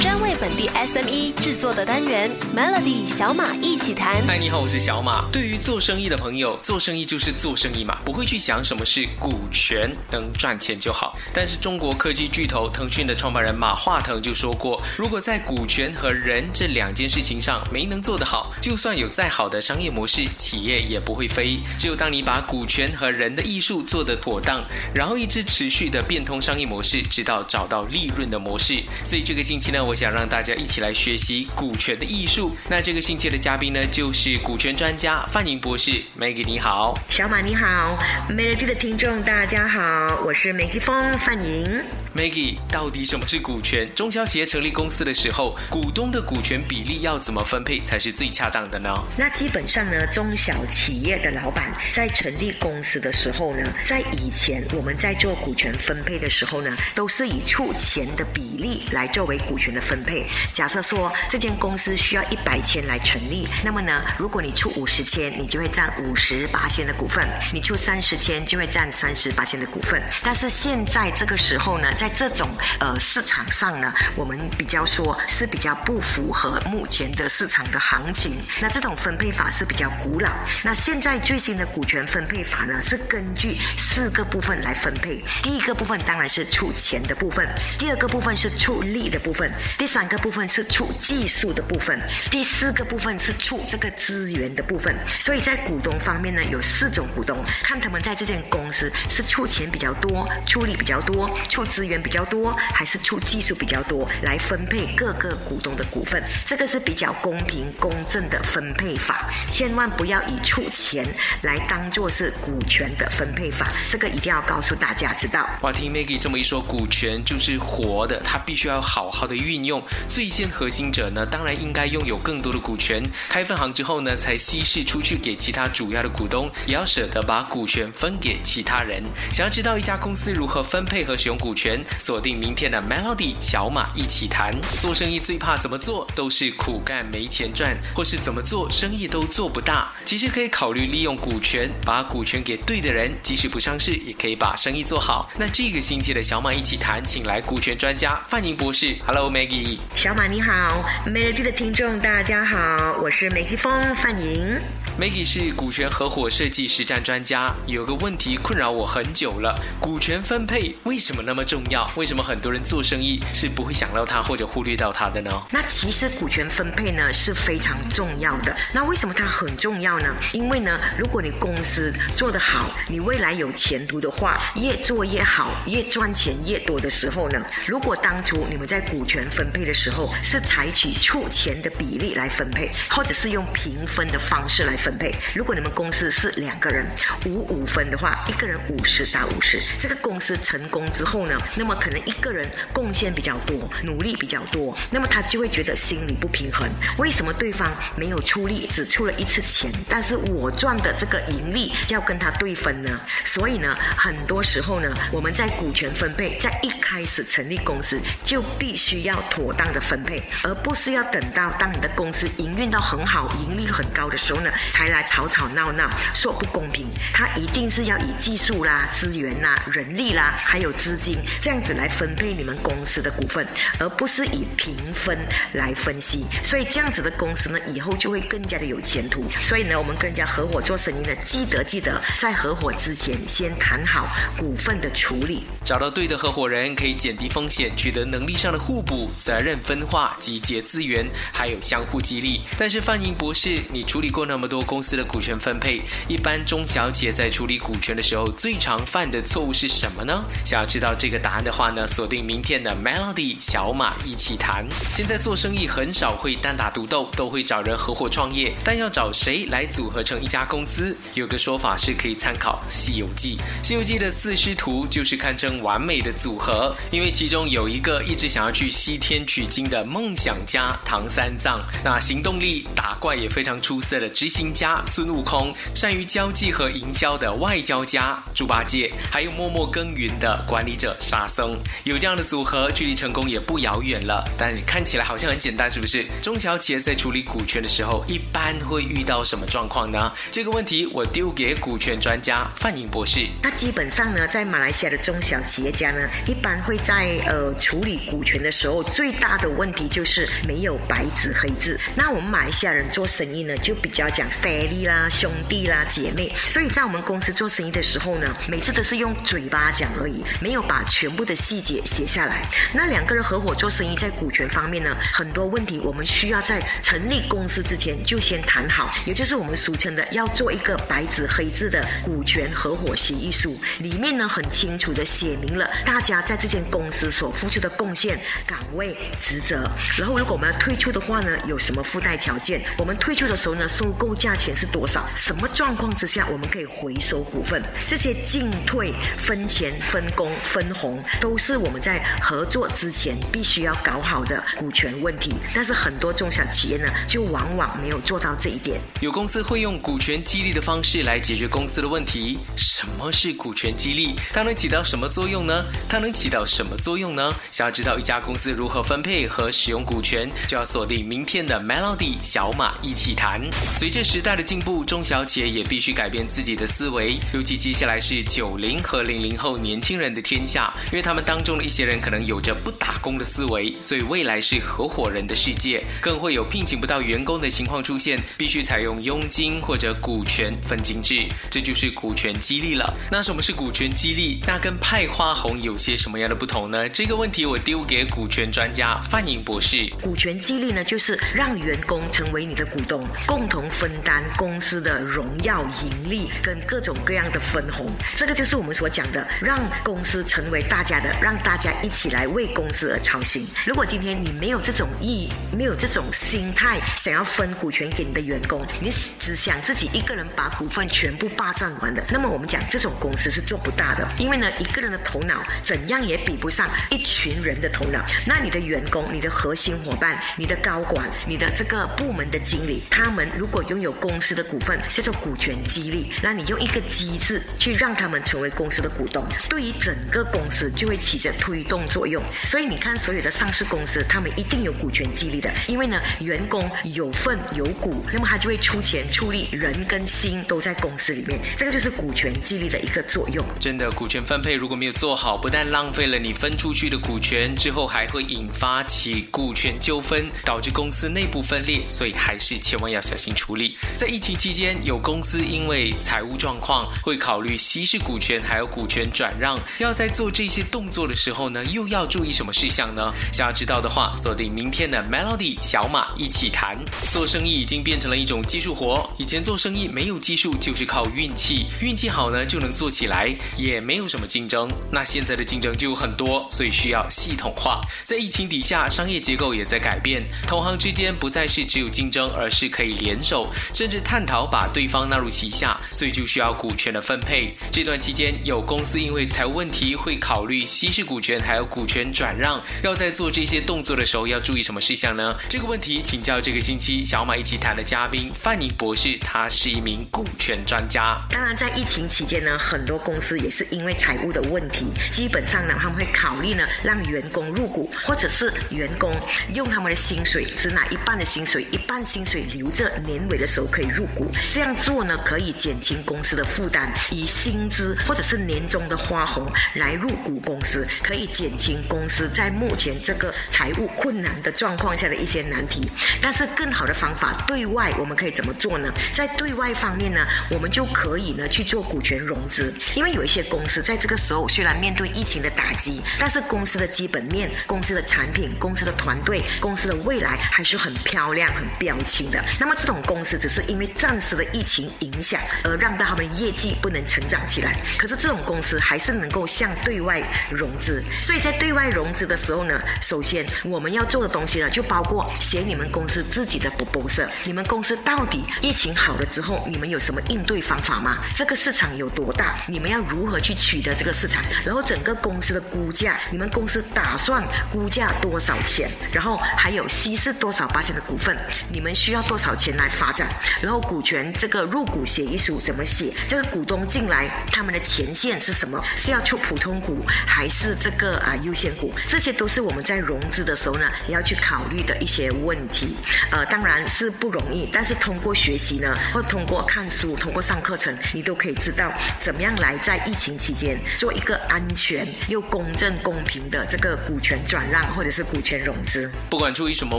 专为本地 SME 制作的单元 Melody 小马一起谈。嗨，你好，我是小马。对于做生意的朋友，做生意就是做生意嘛，不会去想什么是股权，能赚钱就好。但是中国科技巨头腾讯的创办人马化腾就说过，如果在股权和人这两件事情上没能做得好，就算有再好的商业模式，企业也不会飞。只有当你把股权和人的艺术做得妥当，然后一直持续的变通商业模式，直到找到利润的模式。所以这个星期呢，我想让大家一起来学习股权的艺术。那这个星期的嘉宾呢，就是股权专家范宁博士。Maggie 你好，小马你好，Melody 的听众大家好，我是梅吉风范宁。Maggie，到底什么是股权？中小企业成立公司的时候，股东的股权比例要怎么分配才是最恰当的呢？那基本上呢，中小企业的老板在成立公司的时候呢，在以前我们在做股权分配的时候呢，都是以出钱的比例来作为股权的分配。假设说这间公司需要一百千来成立，那么呢，如果你出五十千，你就会占五十八千的股份；你出三十千，就会占三十八千的股份。但是现在这个时候呢，在这种呃市场上呢，我们比较说是比较不符合目前的市场的行情。那这种分配法是比较古老。那现在最新的股权分配法呢，是根据四个部分来分配。第一个部分当然是出钱的部分，第二个部分是出力的部分，第三个部分是出技术的部分，第四个部分是出这个资源的部分。所以在股东方面呢，有四种股东，看他们在这间公司是出钱比较多、出力比较多、出资源。比较多还是出技术比较多来分配各个股东的股份，这个是比较公平公正的分配法，千万不要以出钱来当做是股权的分配法，这个一定要告诉大家知道。哇，听 Maggie 这么一说，股权就是活的，它必须要好好的运用。最先核心者呢，当然应该拥有更多的股权，开分行之后呢，才稀释出去给其他主要的股东，也要舍得把股权分给其他人。想要知道一家公司如何分配和使用股权？锁定明天的 Melody 小马一起谈。做生意最怕怎么做都是苦干没钱赚，或是怎么做生意都做不大。其实可以考虑利用股权，把股权给对的人，即使不上市也可以把生意做好。那这个星期的小马一起谈，请来股权专家范宁博士。Hello Maggie，小马你好，Melody 的听众大家好，我是 Maggie 风范宁。Maggie 是股权合伙设计实战专家。有个问题困扰我很久了：股权分配为什么那么重要？为什么很多人做生意是不会想到它或者忽略到它的呢？那其实股权分配呢是非常重要的。那为什么它很重要呢？因为呢，如果你公司做得好，你未来有前途的话，越做越好，越赚钱越多的时候呢，如果当初你们在股权分配的时候是采取出钱的比例来分配，或者是用平分的方式来。分配，如果你们公司是两个人五五分的话，一个人五十打五十，这个公司成功之后呢，那么可能一个人贡献比较多，努力比较多，那么他就会觉得心里不平衡。为什么对方没有出力，只出了一次钱，但是我赚的这个盈利要跟他对分呢？所以呢，很多时候呢，我们在股权分配，在一开始成立公司就必须要妥当的分配，而不是要等到当你的公司营运到很好、盈利很高的时候呢。才来吵吵闹闹说不公平，他一定是要以技术啦、资源啦、人力啦，还有资金这样子来分配你们公司的股份，而不是以平分来分析。所以这样子的公司呢，以后就会更加的有前途。所以呢，我们跟人家合伙做生意呢，记得记得在合伙之前先谈好股份的处理，找到对的合伙人，可以减低风险，取得能力上的互补、责任分化、集结资源，还有相互激励。但是范宁博士，你处理过那么多。公司的股权分配，一般中小企业在处理股权的时候，最常犯的错误是什么呢？想要知道这个答案的话呢，锁定明天的 Melody 小马一起谈。现在做生意很少会单打独斗，都会找人合伙创业，但要找谁来组合成一家公司？有个说法是可以参考《西游记》，《西游记》的四师徒就是堪称完美的组合，因为其中有一个一直想要去西天取经的梦想家唐三藏，那行动力、打怪也非常出色的执行。家孙悟空，善于交际和营销的外交家猪八戒，还有默默耕耘的管理者沙僧。有这样的组合，距离成功也不遥远了。但看起来好像很简单，是不是？中小企业在处理股权的时候，一般会遇到什么状况呢？这个问题我丢给股权专家范颖博士。那基本上呢，在马来西亚的中小企业家呢，一般会在呃处理股权的时候，最大的问题就是没有白纸黑字。那我们马来西亚人做生意呢，就比较讲 family 啦、兄弟啦、姐妹，所以在我们公司做生意的时候呢，每次都是用嘴巴讲而已，没有把全部的细节写下来。那两个人合伙做生意，在股权方面呢，很多问题我们需要在成立公司之前就先谈好，也就是我们俗称的要做一个白纸黑字的股权合伙协议书，里面呢很清楚的写明了大家在这间公司所付出的贡献、岗位、职责。然后如果我们要退出的话呢，有什么附带条件？我们退出的时候呢，收购价价钱是多少？什么状况之下我们可以回收股份？这些进退、分钱、分工、分红，都是我们在合作之前必须要搞好的股权问题。但是很多中小企业呢，就往往没有做到这一点。有公司会用股权激励的方式来解决公司的问题。什么是股权激励？它能起到什么作用呢？它能起到什么作用呢？想要知道一家公司如何分配和使用股权，就要锁定明天的 Melody 小马一起谈。随着时时代的进步，中小企业也必须改变自己的思维。尤其接下来是九零和零零后年轻人的天下，因为他们当中的一些人可能有着不打工的思维，所以未来是合伙人的世界，更会有聘请不到员工的情况出现，必须采用佣金或者股权分金制，这就是股权激励了。那什么是股权激励？那跟派花红有些什么样的不同呢？这个问题我丢给股权专家范颖博士。股权激励呢，就是让员工成为你的股东，共同分担公司的荣耀、盈利跟各种各样的分红。这个就是我们所讲的，让公司成为大家的，让大家一起来为公司而操心。如果今天你没有这种意，没有这种心态，想要分股权给你的员工，你只想自己一个人把股份全部霸占完的，那么我们讲这种公司是做不大的，因为呢，一个人的头脑怎样也比不上一群人的头脑。那你的员工、你的核心伙伴、你的高管、你的这个部门的经理，他们如果拥有公司的股份，叫做股权激励，那你用一个机制去让他们成为公司的股东，对于整个公司就会起着推动作用。所以你看，所有的上市公司，他们一定有股权激励的，因为呢，员工有份有股，那么他就会出钱出力，人跟心都在公司里面，这个就是股权激励的一个作用。真的，股权分配如果没有做好，不但浪费了你分出去的股权，之后还会引发起股权纠纷，导致公司内部分裂，所以还是千万要小心处理。在疫情期间，有公司因为财务状况会考虑稀释股权，还有股权转让，要在做这些动作的时候呢，又要注意什么事项呢？想要知道的话，锁定明天的 Melody 小马一起谈。做生意已经变成了一种技术活，以前做生意没有技术就是靠运气，运气好呢就能做起来，也没有什么竞争。那现在的竞争就有很多，所以需要系统化。在疫情底下，商业结构也在改变，同行之间不再是只有竞争，而是可以联手，甚至探讨把对方纳入旗下，所以就需要股权的分配。这段期间，有公司因为财务问题会考虑稀释股权，还有股权转让，要在做这些动作的时候要注意什么事项呢？这个问题请教这个星期小马一起谈的嘉宾范宁博士，他是一名股权专家。当然，在疫情期间呢，很多公司也是因为财务的问题，基本上呢，他们会考虑呢，让员工入股，或者是员工用他们的薪水只拿一半的薪水，一半薪水留着，年尾的时候可以入股。这样做呢，可以减轻公司的负担，以薪资或者是年终的花红来入股公司，可以减轻公司在目前这个财务困难的状况下的一些难题。但是更好的方法，对外我们可以怎么做呢？在对外方面呢，我们就可以呢去做股权融资，因为有一些公司在这个时候虽然面对疫情的打击，但是公司的基本面、公司的产品、公司的团队、公司的未来还是很漂亮、很标清的。那么这种公司是因为暂时的疫情影响而让到他们业绩不能成长起来，可是这种公司还是能够向对外融资。所以在对外融资的时候呢，首先我们要做的东西呢，就包括写你们公司自己的 proposal，你们公司到底疫情好了之后，你们有什么应对方法吗？这个市场有多大？你们要如何去取得这个市场？然后整个公司的估价，你们公司打算估价多少钱？然后还有稀释多少八千的股份？你们需要多少钱来发展？然后股权这个入股协议书怎么写？这个股东进来，他们的前线是什么？是要出普通股还是这个啊优先股？这些都是我们在融资的时候呢要去考虑的一些问题。呃，当然是不容易，但是通过学习呢，或通过看书、通过上课程，你都可以知道怎么样来在疫情期间做一个安全又公正公平的这个股权转让或者是股权融资。不管出于什么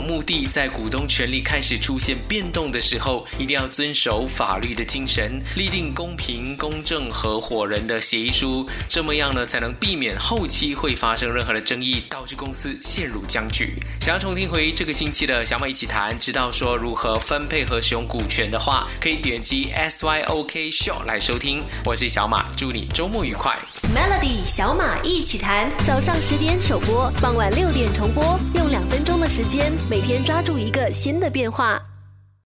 目的，在股东权利开始出现变动的时候，一定要遵守法律的精神，立定公平公正合伙人的协议书，这么样呢，才能避免后期会发生任何的争议，导致公司陷入僵局。想要重听回这个星期的小马一起谈，知道说如何分配和使用股权的话，可以点击 S Y O K Show 来收听。我是小马，祝你周末愉快。Melody 小马一起谈，早上十点首播，傍晚六点重播，用两分钟的时间，每天抓住一个新的变化。